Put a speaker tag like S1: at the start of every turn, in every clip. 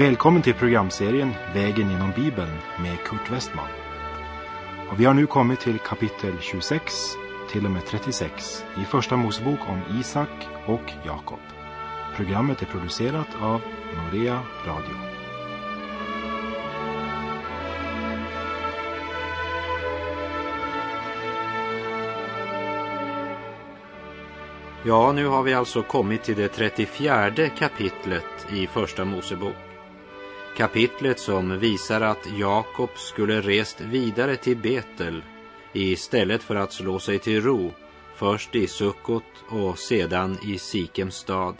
S1: Välkommen till programserien Vägen genom Bibeln med Kurt Westman. Och vi har nu kommit till kapitel 26 till och med 36 i Första Mosebok om Isak och Jakob. Programmet är producerat av Norea Radio.
S2: Ja, nu har vi alltså kommit till det 34 kapitlet i Första Mosebok. Kapitlet som visar att Jakob skulle rest vidare till Betel istället för att slå sig till ro först i Sukkot och sedan i Sikems stad.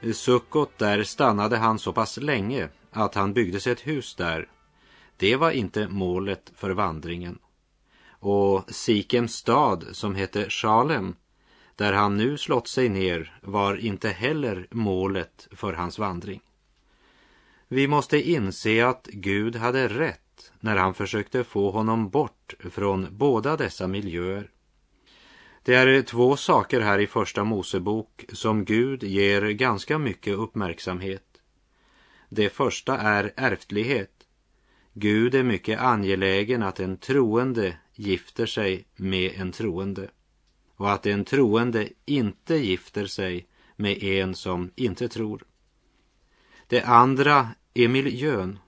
S2: I Sukkot där stannade han så pass länge att han byggde sig ett hus där. Det var inte målet för vandringen. Och Sikems stad som hette Shalem där han nu slått sig ner var inte heller målet för hans vandring. Vi måste inse att Gud hade rätt när han försökte få honom bort från båda dessa miljöer. Det är två saker här i Första Mosebok som Gud ger ganska mycket uppmärksamhet. Det första är ärftlighet. Gud är mycket angelägen att en troende gifter sig med en troende och att en troende inte gifter sig med en som inte tror. Det andra är miljön,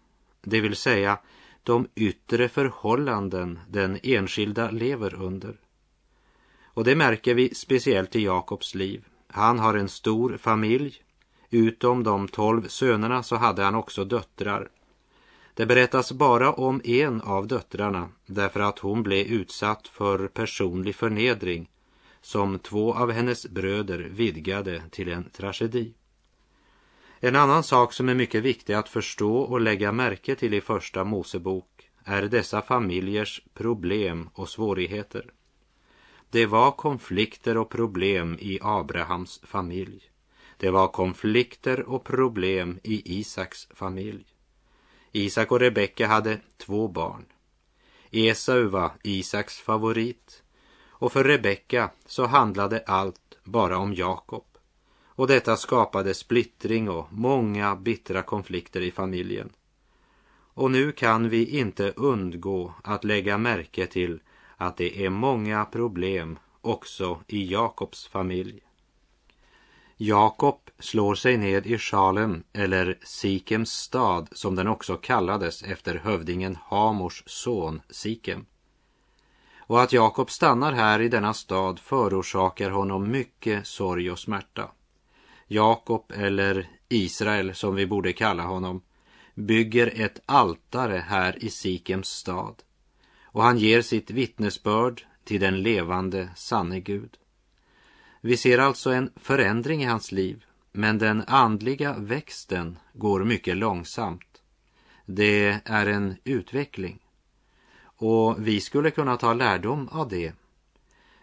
S2: det vill säga de yttre förhållanden den enskilda lever under. Och det märker vi speciellt i Jakobs liv. Han har en stor familj. Utom de tolv sönerna så hade han också döttrar. Det berättas bara om en av döttrarna därför att hon blev utsatt för personlig förnedring som två av hennes bröder vidgade till en tragedi. En annan sak som är mycket viktig att förstå och lägga märke till i Första Mosebok är dessa familjers problem och svårigheter. Det var konflikter och problem i Abrahams familj. Det var konflikter och problem i Isaks familj. Isak och Rebecka hade två barn. Esau var Isaks favorit och för Rebecka så handlade allt bara om Jakob. Och detta skapade splittring och många bittra konflikter i familjen. Och nu kan vi inte undgå att lägga märke till att det är många problem också i Jakobs familj. Jakob slår sig ned i Shalem, eller Sikems stad som den också kallades efter hövdingen Hamors son Sikem. Och att Jakob stannar här i denna stad förorsakar honom mycket sorg och smärta. Jakob, eller Israel som vi borde kalla honom, bygger ett altare här i Sikems stad och han ger sitt vittnesbörd till den levande sanne Gud. Vi ser alltså en förändring i hans liv, men den andliga växten går mycket långsamt. Det är en utveckling. Och vi skulle kunna ta lärdom av det.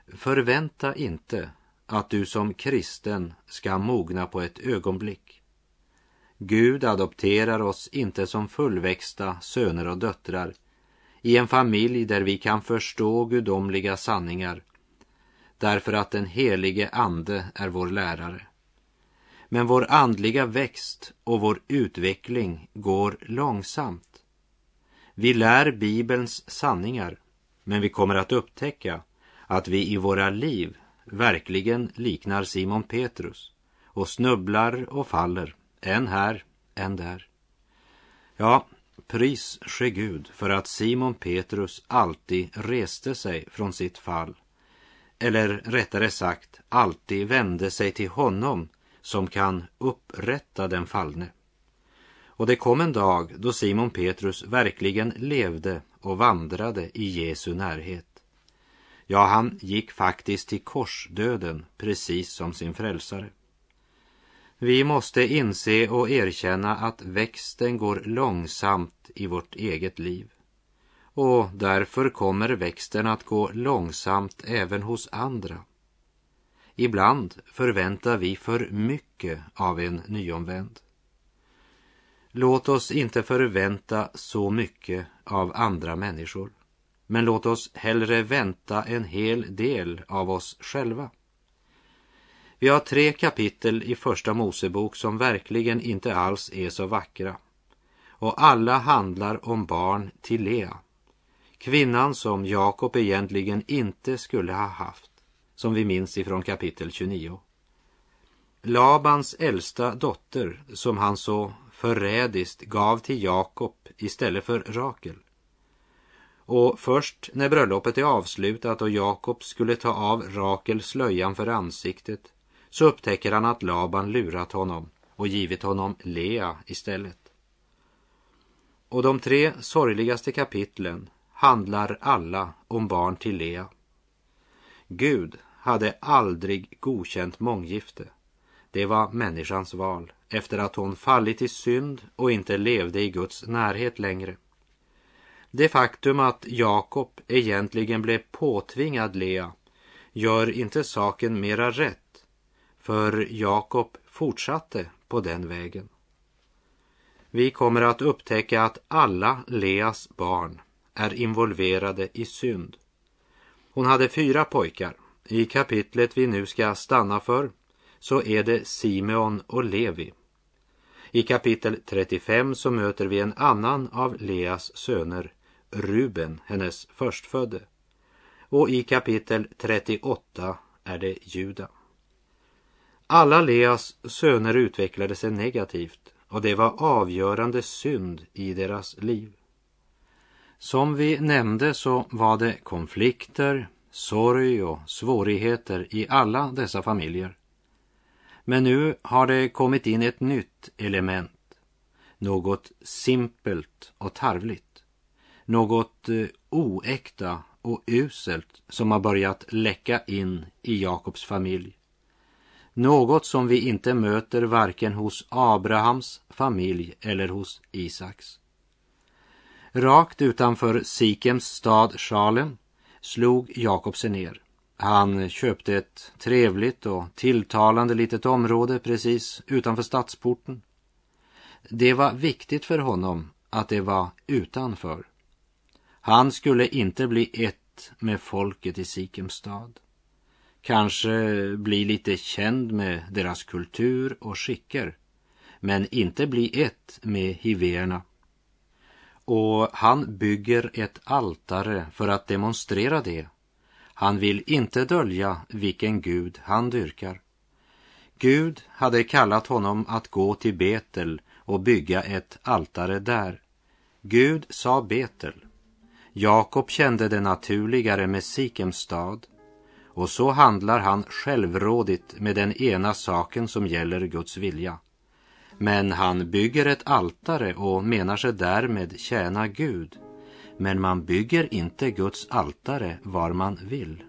S2: Förvänta inte att du som kristen ska mogna på ett ögonblick. Gud adopterar oss inte som fullväxta söner och döttrar i en familj där vi kan förstå gudomliga sanningar därför att den helige ande är vår lärare. Men vår andliga växt och vår utveckling går långsamt. Vi lär Bibelns sanningar, men vi kommer att upptäcka att vi i våra liv verkligen liknar Simon Petrus och snubblar och faller, en här, en där. Ja, pris ske Gud för att Simon Petrus alltid reste sig från sitt fall, eller rättare sagt alltid vände sig till honom som kan upprätta den fallne. Och det kom en dag då Simon Petrus verkligen levde och vandrade i Jesu närhet. Ja, han gick faktiskt till korsdöden precis som sin frälsare. Vi måste inse och erkänna att växten går långsamt i vårt eget liv. Och därför kommer växten att gå långsamt även hos andra. Ibland förväntar vi för mycket av en nyomvänd. Låt oss inte förvänta så mycket av andra människor. Men låt oss hellre vänta en hel del av oss själva. Vi har tre kapitel i Första Mosebok som verkligen inte alls är så vackra. Och alla handlar om barn till Lea. Kvinnan som Jakob egentligen inte skulle ha haft, som vi minns ifrån kapitel 29. Labans äldsta dotter, som han så förrädiskt gav till Jakob istället för Rakel. Och först när bröllopet är avslutat och Jakob skulle ta av Rakel slöjan för ansiktet så upptäcker han att Laban lurat honom och givit honom Lea istället. Och de tre sorgligaste kapitlen handlar alla om barn till Lea. Gud hade aldrig godkänt månggifte. Det var människans val efter att hon fallit i synd och inte levde i Guds närhet längre. Det faktum att Jakob egentligen blev påtvingad Lea gör inte saken mera rätt, för Jakob fortsatte på den vägen. Vi kommer att upptäcka att alla Leas barn är involverade i synd. Hon hade fyra pojkar. I kapitlet vi nu ska stanna för så är det Simeon och Levi. I kapitel 35 så möter vi en annan av Leas söner, Ruben, hennes förstfödde. Och i kapitel 38 är det Juda. Alla Leas söner utvecklade sig negativt och det var avgörande synd i deras liv. Som vi nämnde så var det konflikter, sorg och svårigheter i alla dessa familjer. Men nu har det kommit in ett nytt element. Något simpelt och tarvligt. Något eh, oäkta och uselt som har börjat läcka in i Jakobs familj. Något som vi inte möter varken hos Abrahams familj eller hos Isaks. Rakt utanför Sikems stad Shalem slog Jakob sig ner. Han köpte ett trevligt och tilltalande litet område precis utanför stadsporten. Det var viktigt för honom att det var utanför. Han skulle inte bli ett med folket i Sikems stad. Kanske bli lite känd med deras kultur och skicker, men inte bli ett med hiverna. Och han bygger ett altare för att demonstrera det han vill inte dölja vilken Gud han dyrkar. Gud hade kallat honom att gå till Betel och bygga ett altare där. Gud sa Betel. Jakob kände det naturligare med Sikems stad och så handlar han självrådigt med den ena saken som gäller Guds vilja. Men han bygger ett altare och menar sig därmed tjäna Gud men man bygger inte Guds altare var man vill.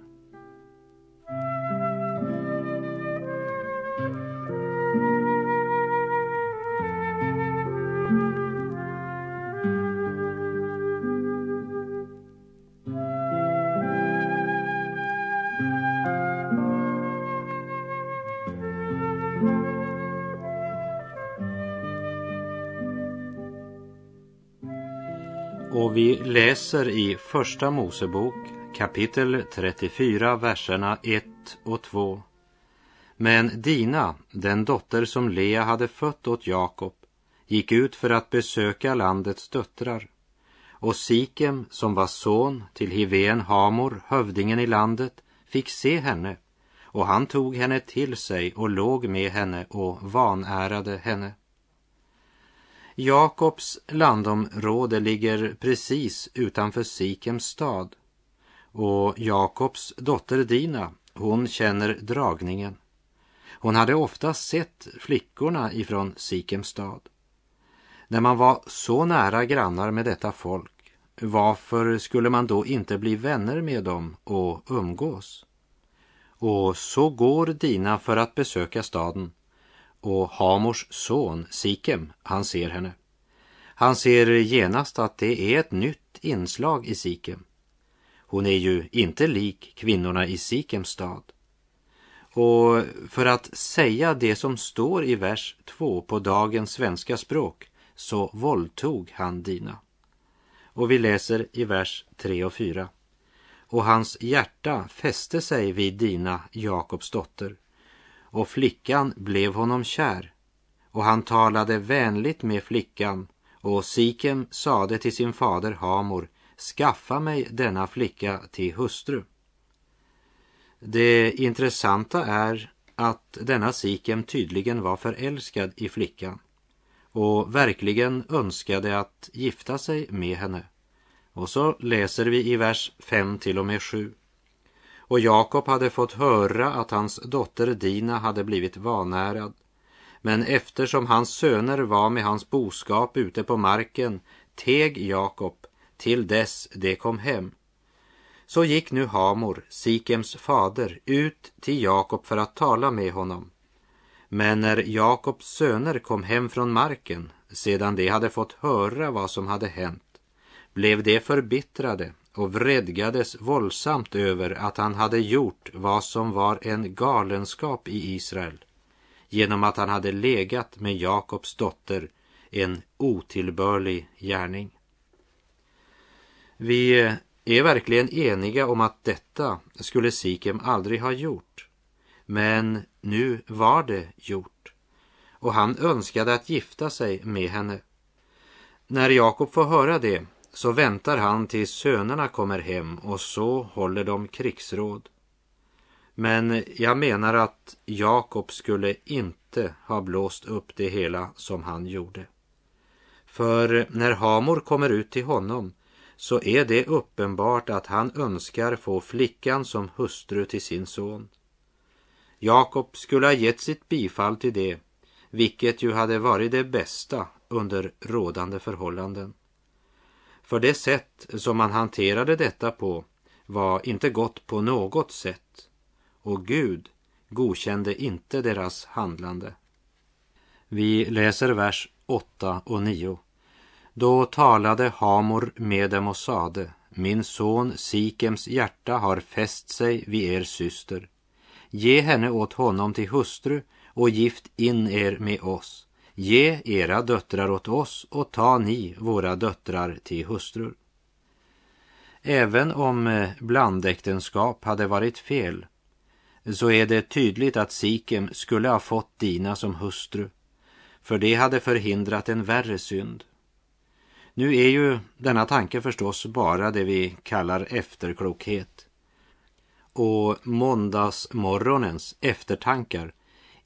S2: Läser i Första Mosebok kapitel 34, verserna 1 och 2. Men Dina, den dotter som Lea hade fött åt Jakob, gick ut för att besöka landets döttrar. Och Sikem, som var son till Hiven Hamor, hövdingen i landet, fick se henne, och han tog henne till sig och låg med henne och vanärade henne. Jakobs landområde ligger precis utanför Sikems stad och Jakobs dotter Dina, hon känner dragningen. Hon hade ofta sett flickorna ifrån Sikems stad. När man var så nära grannar med detta folk, varför skulle man då inte bli vänner med dem och umgås? Och så går Dina för att besöka staden och Hamors son Sikem, han ser henne. Han ser genast att det är ett nytt inslag i Sikem. Hon är ju inte lik kvinnorna i Sikems stad. Och för att säga det som står i vers 2 på dagens svenska språk så våldtog han Dina. Och vi läser i vers 3 och 4. Och hans hjärta fäste sig vid Dina, Jakobs dotter, och flickan blev honom kär. Och han talade vänligt med flickan och Sikem sade till sin fader Hamor, skaffa mig denna flicka till hustru. Det intressanta är att denna Sikem tydligen var förälskad i flickan och verkligen önskade att gifta sig med henne. Och så läser vi i vers 5 till och med 7. Och Jakob hade fått höra att hans dotter Dina hade blivit vanärad. Men eftersom hans söner var med hans boskap ute på marken teg Jakob till dess de kom hem. Så gick nu Hamor, Sikems fader, ut till Jakob för att tala med honom. Men när Jakobs söner kom hem från marken, sedan de hade fått höra vad som hade hänt, blev de förbittrade och vredgades våldsamt över att han hade gjort vad som var en galenskap i Israel genom att han hade legat med Jakobs dotter, en otillbörlig gärning. Vi eh, är verkligen eniga om att detta skulle Sikem aldrig ha gjort. Men nu var det gjort och han önskade att gifta sig med henne. När Jakob får höra det så väntar han tills sönerna kommer hem och så håller de krigsråd. Men jag menar att Jakob skulle inte ha blåst upp det hela som han gjorde. För när Hamor kommer ut till honom så är det uppenbart att han önskar få flickan som hustru till sin son. Jakob skulle ha gett sitt bifall till det, vilket ju hade varit det bästa under rådande förhållanden. För det sätt som man hanterade detta på var inte gott på något sätt och Gud godkände inte deras handlande. Vi läser vers 8 och 9. Då talade Hamor med dem och sade, min son Sikems hjärta har fäst sig vid er syster. Ge henne åt honom till hustru och gift in er med oss. Ge era döttrar åt oss och ta ni våra döttrar till hustrur. Även om eh, blandäktenskap hade varit fel så är det tydligt att Sikem skulle ha fått Dina som hustru för det hade förhindrat en värre synd. Nu är ju denna tanke förstås bara det vi kallar efterklokhet. Och måndagsmorgonens eftertankar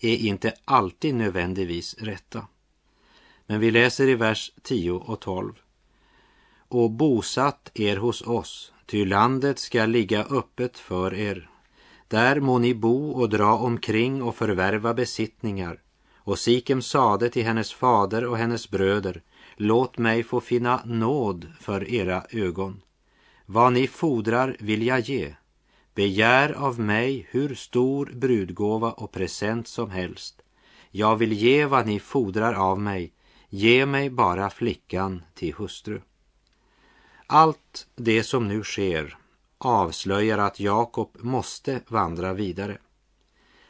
S2: är inte alltid nödvändigtvis rätta. Men vi läser i vers 10 och 12. Och bosatt er hos oss, ty landet ska ligga öppet för er. Där må ni bo och dra omkring och förvärva besittningar. Och Sikem sade till hennes fader och hennes bröder, låt mig få finna nåd för era ögon. Vad ni fordrar vill jag ge. Begär av mig hur stor brudgåva och present som helst. Jag vill ge vad ni fordrar av mig. Ge mig bara flickan till hustru. Allt det som nu sker avslöjar att Jakob måste vandra vidare.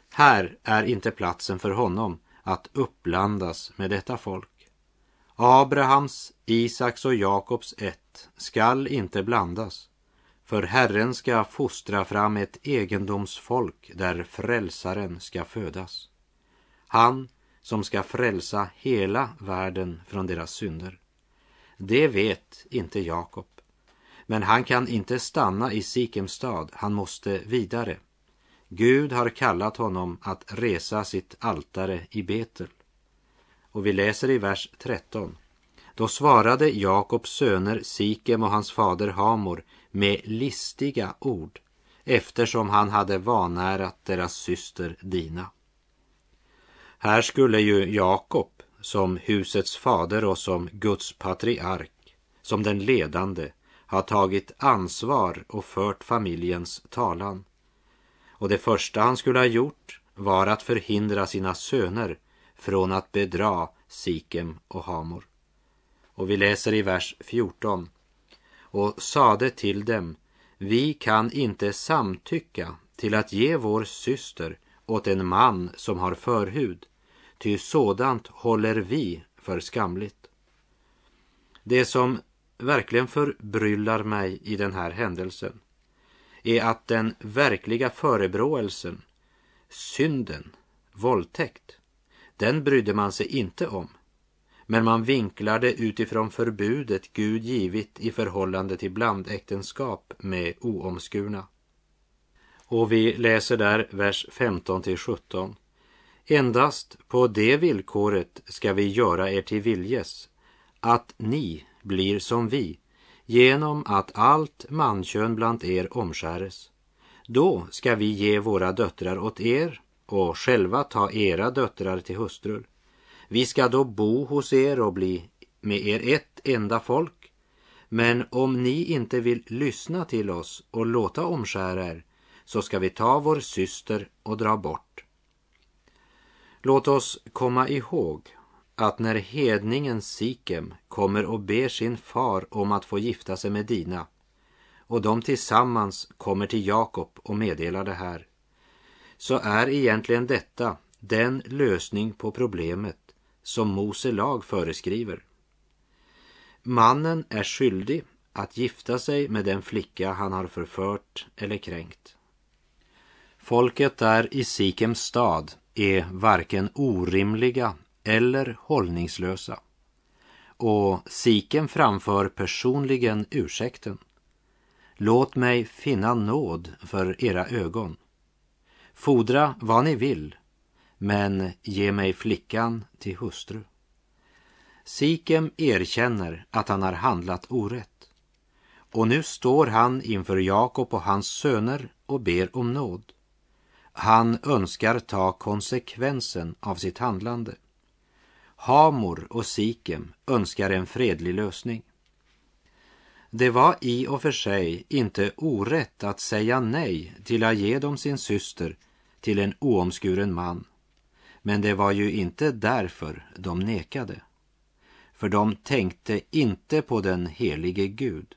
S2: Här är inte platsen för honom att uppblandas med detta folk. Abrahams, Isaks och Jakobs ett skall inte blandas, för Herren ska fostra fram ett egendomsfolk där frälsaren ska födas. Han som ska frälsa hela världen från deras synder. Det vet inte Jakob, men han kan inte stanna i Sikems stad, han måste vidare. Gud har kallat honom att resa sitt altare i Betel. Och vi läser i vers 13. Då svarade Jakobs söner Sikem och hans fader Hamor med listiga ord eftersom han hade vanärat deras syster Dina. Här skulle ju Jakob som husets fader och som Guds patriark, som den ledande, ha tagit ansvar och fört familjens talan. Och det första han skulle ha gjort var att förhindra sina söner från att bedra Sikem och Hamor. Och vi läser i vers 14. Och sade till dem, vi kan inte samtycka till att ge vår syster åt en man som har förhud, ty sådant håller vi för skamligt. Det som verkligen förbryllar mig i den här händelsen är att den verkliga förebråelsen, synden, våldtäkt, den brydde man sig inte om. Men man vinklade utifrån förbudet Gud givit i förhållande till blandäktenskap med oomskurna. Och vi läser där vers 15 till 17. Endast på det villkoret ska vi göra er till viljes, att ni blir som vi, genom att allt mankön bland er omskäres. Då ska vi ge våra döttrar åt er och själva ta era döttrar till hustrur. Vi ska då bo hos er och bli med er ett enda folk. Men om ni inte vill lyssna till oss och låta omskära er, så ska vi ta vår syster och dra bort. Låt oss komma ihåg att när hedningen Sikem kommer och ber sin far om att få gifta sig med Dina och de tillsammans kommer till Jakob och meddelar det här, så är egentligen detta den lösning på problemet som Mose lag föreskriver. Mannen är skyldig att gifta sig med den flicka han har förfört eller kränkt. Folket där i Sikems stad är varken orimliga eller hållningslösa. Och Siken framför personligen ursäkten. Låt mig finna nåd för era ögon. Fodra vad ni vill, men ge mig flickan till hustru. Sikem erkänner att han har handlat orätt. Och nu står han inför Jakob och hans söner och ber om nåd. Han önskar ta konsekvensen av sitt handlande. Hamor och Sikem önskar en fredlig lösning. Det var i och för sig inte orätt att säga nej till att ge dem sin syster till en oomskuren man. Men det var ju inte därför de nekade. För de tänkte inte på den helige Gud.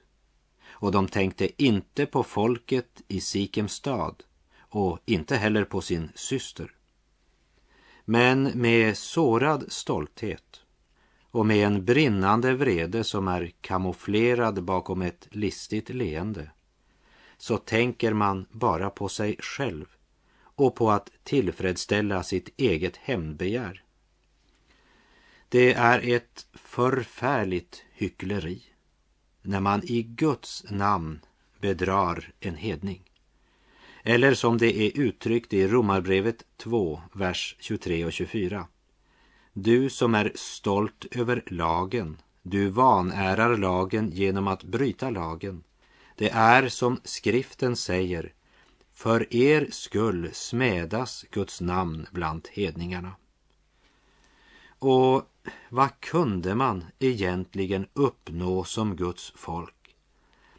S2: Och de tänkte inte på folket i Sikems stad och inte heller på sin syster. Men med sårad stolthet och med en brinnande vrede som är kamouflerad bakom ett listigt leende så tänker man bara på sig själv och på att tillfredsställa sitt eget hämndbegär. Det är ett förfärligt hyckleri när man i Guds namn bedrar en hedning. Eller som det är uttryckt i Romarbrevet 2, vers 23 och 24. Du som är stolt över lagen, du vanärar lagen genom att bryta lagen. Det är som skriften säger, för er skull smädas Guds namn bland hedningarna. Och vad kunde man egentligen uppnå som Guds folk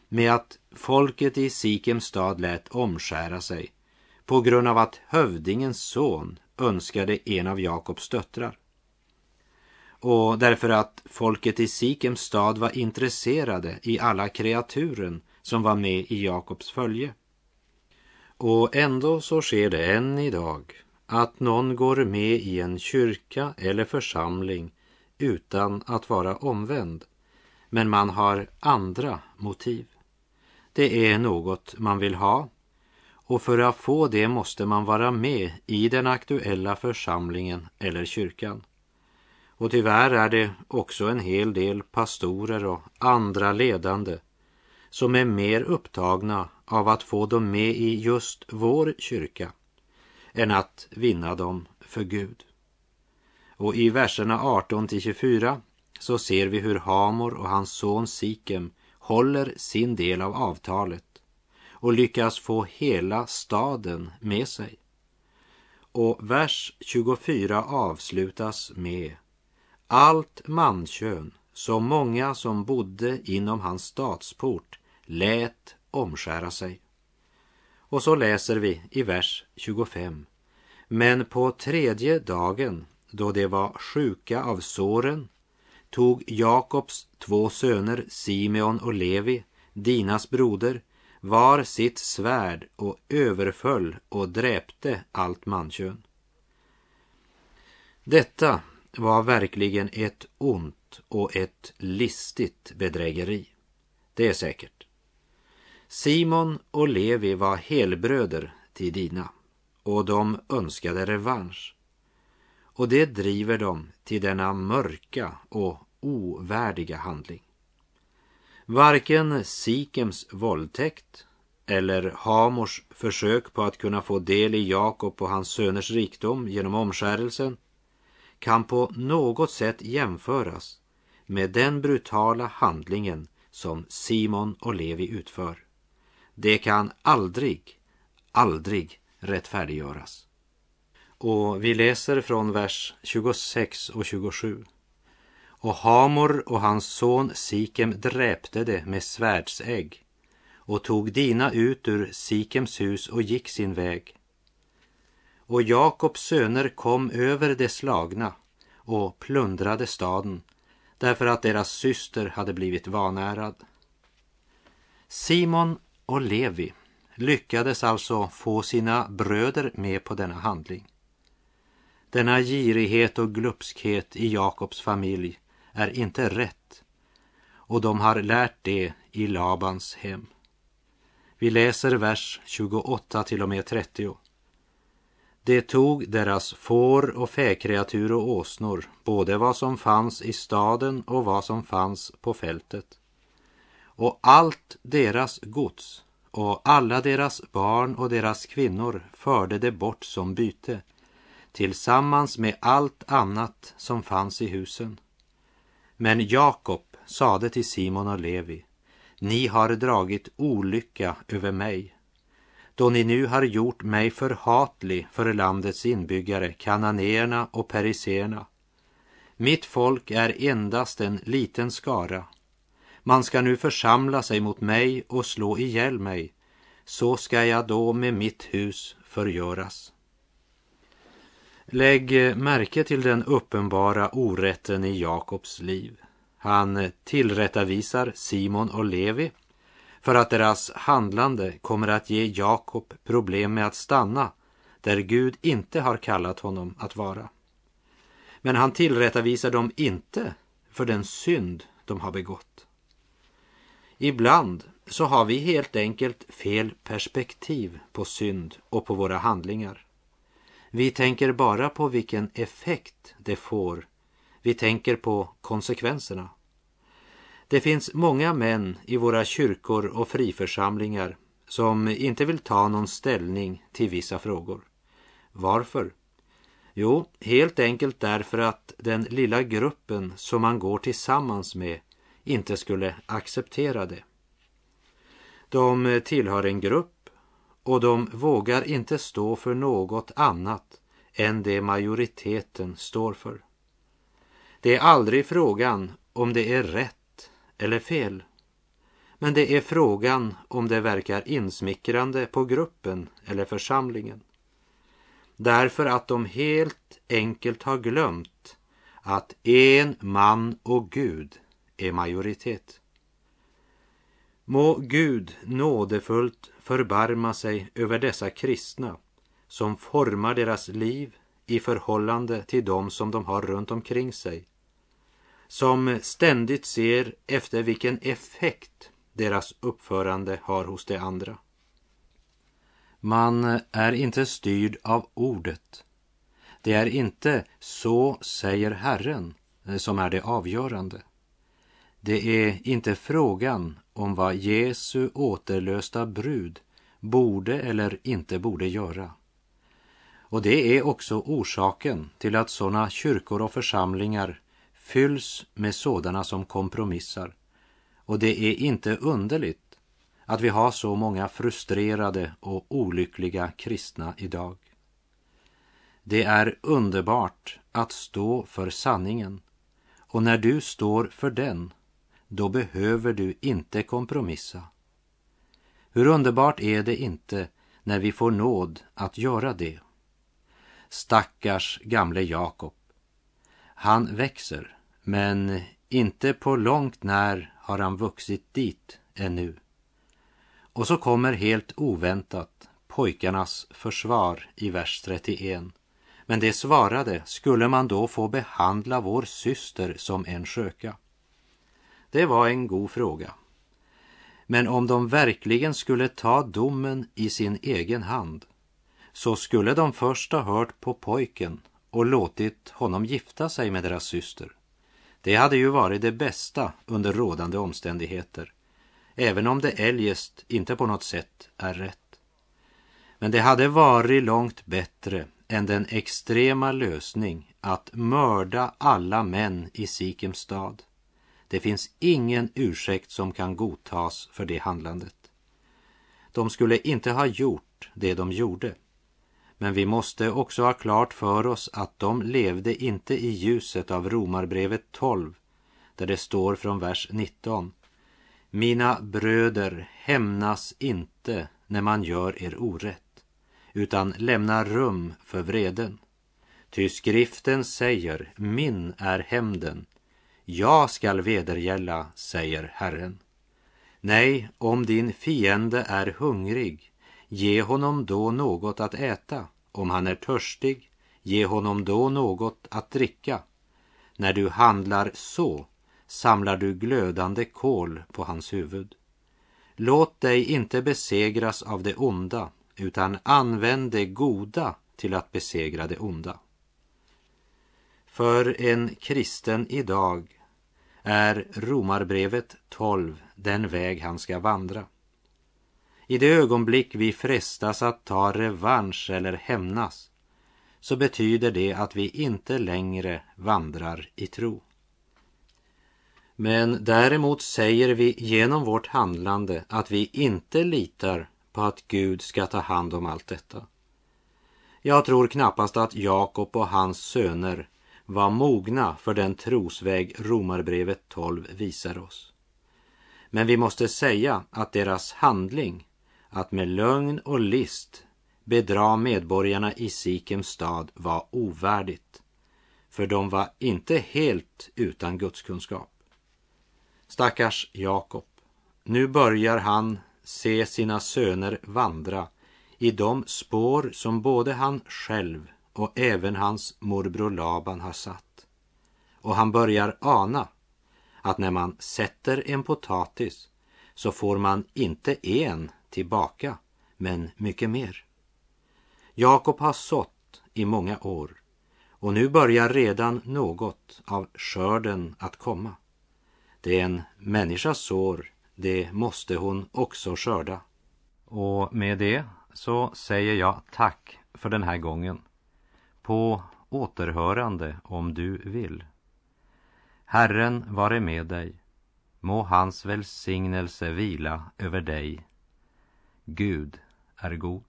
S2: med att folket i Sikems stad lät omskära sig på grund av att hövdingens son önskade en av Jakobs döttrar? Och därför att folket i Sikems stad var intresserade i alla kreaturen som var med i Jakobs följe. Och ändå så sker det än idag att någon går med i en kyrka eller församling utan att vara omvänd. Men man har andra motiv. Det är något man vill ha och för att få det måste man vara med i den aktuella församlingen eller kyrkan. Och tyvärr är det också en hel del pastorer och andra ledande som är mer upptagna av att få dem med i just vår kyrka än att vinna dem för Gud. Och i verserna 18 till 24 så ser vi hur Hamor och hans son Sikem håller sin del av avtalet och lyckas få hela staden med sig. Och vers 24 avslutas med allt mankön, så många som bodde inom hans stadsport, lät omskära sig. Och så läser vi i vers 25. Men på tredje dagen, då de var sjuka av såren, tog Jakobs två söner Simeon och Levi, Dinas broder, var sitt svärd och överföll och dräpte allt mankön. Detta var verkligen ett ont och ett listigt bedrägeri. Det är säkert. Simon och Levi var helbröder till Dina och de önskade revansch. och det driver dem till denna mörka och ovärdiga handling. Varken Sikems våldtäkt eller Hamors försök på att kunna få del i Jakob och hans söners rikdom genom omskärelsen kan på något sätt jämföras med den brutala handlingen som Simon och Levi utför. Det kan aldrig, aldrig rättfärdiggöras. Och vi läser från vers 26 och 27. Och Hamor och hans son Sikem dräpte det med svärdsägg och tog dina ut ur Sikems hus och gick sin väg. Och Jakobs söner kom över det slagna och plundrade staden därför att deras syster hade blivit vanärad. Simon och Levi lyckades alltså få sina bröder med på denna handling. Denna girighet och glupskhet i Jakobs familj är inte rätt och de har lärt det i Labans hem. Vi läser vers 28 till och med 30. Det tog deras får och fäkreatur och åsnor, både vad som fanns i staden och vad som fanns på fältet. Och allt deras gods och alla deras barn och deras kvinnor förde det bort som byte, tillsammans med allt annat som fanns i husen. Men Jakob sade till Simon och Levi, ni har dragit olycka över mig, då ni nu har gjort mig förhatlig för landets inbyggare, kananéerna och periseerna. Mitt folk är endast en liten skara. Man ska nu församla sig mot mig och slå ihjäl mig, så ska jag då med mitt hus förgöras. Lägg märke till den uppenbara orätten i Jakobs liv. Han tillrättavisar Simon och Levi för att deras handlande kommer att ge Jakob problem med att stanna där Gud inte har kallat honom att vara. Men han tillrättavisar dem inte för den synd de har begått. Ibland så har vi helt enkelt fel perspektiv på synd och på våra handlingar. Vi tänker bara på vilken effekt det får. Vi tänker på konsekvenserna. Det finns många män i våra kyrkor och friförsamlingar som inte vill ta någon ställning till vissa frågor. Varför? Jo, helt enkelt därför att den lilla gruppen som man går tillsammans med inte skulle acceptera det. De tillhör en grupp och de vågar inte stå för något annat än det majoriteten står för. Det är aldrig frågan om det är rätt eller fel. Men det är frågan om det verkar insmickrande på gruppen eller församlingen. Därför att de helt enkelt har glömt att en man och Gud är majoritet. Må Gud nådefullt förbarma sig över dessa kristna som formar deras liv i förhållande till dem som de har runt omkring sig som ständigt ser efter vilken effekt deras uppförande har hos de andra. Man är inte styrd av ordet. Det är inte så säger Herren som är det avgörande. Det är inte frågan om vad Jesu återlösta brud borde eller inte borde göra. Och det är också orsaken till att sådana kyrkor och församlingar fylls med sådana som kompromissar. Och det är inte underligt att vi har så många frustrerade och olyckliga kristna idag. Det är underbart att stå för sanningen och när du står för den, då behöver du inte kompromissa. Hur underbart är det inte när vi får nåd att göra det? Stackars gamle Jakob. Han växer, men inte på långt när har han vuxit dit ännu. Och så kommer helt oväntat pojkarnas försvar i vers 31. Men det svarade, skulle man då få behandla vår syster som en sköka? Det var en god fråga. Men om de verkligen skulle ta domen i sin egen hand så skulle de först ha hört på pojken och låtit honom gifta sig med deras syster. Det hade ju varit det bästa under rådande omständigheter, även om det eljest inte på något sätt är rätt. Men det hade varit långt bättre än den extrema lösning att mörda alla män i Sikems stad. Det finns ingen ursäkt som kan godtas för det handlandet. De skulle inte ha gjort det de gjorde. Men vi måste också ha klart för oss att de levde inte i ljuset av Romarbrevet 12, där det står från vers 19. Mina bröder, hämnas inte när man gör er orätt, utan lämna rum för vreden. Ty skriften säger, min är hämnden, jag skall vedergälla, säger Herren. Nej, om din fiende är hungrig, ge honom då något att äta. Om han är törstig, ge honom då något att dricka. När du handlar så samlar du glödande kol på hans huvud. Låt dig inte besegras av det onda, utan använd det goda till att besegra det onda. För en kristen idag är Romarbrevet 12 den väg han ska vandra. I det ögonblick vi frestas att ta revansch eller hämnas så betyder det att vi inte längre vandrar i tro. Men däremot säger vi genom vårt handlande att vi inte litar på att Gud ska ta hand om allt detta. Jag tror knappast att Jakob och hans söner var mogna för den trosväg Romarbrevet 12 visar oss. Men vi måste säga att deras handling, att med lögn och list bedra medborgarna i Sikems stad var ovärdigt. För de var inte helt utan gudskunskap. Stackars Jakob, nu börjar han se sina söner vandra i de spår som både han själv och även hans morbror Laban har satt. Och han börjar ana att när man sätter en potatis så får man inte en tillbaka, men mycket mer. Jakob har sått i många år och nu börjar redan något av skörden att komma. Det är en människas sår, det måste hon också skörda. Och med det så säger jag tack för den här gången. På återhörande om du vill. Herren vare med dig. Må hans välsignelse vila över dig. Gud är god.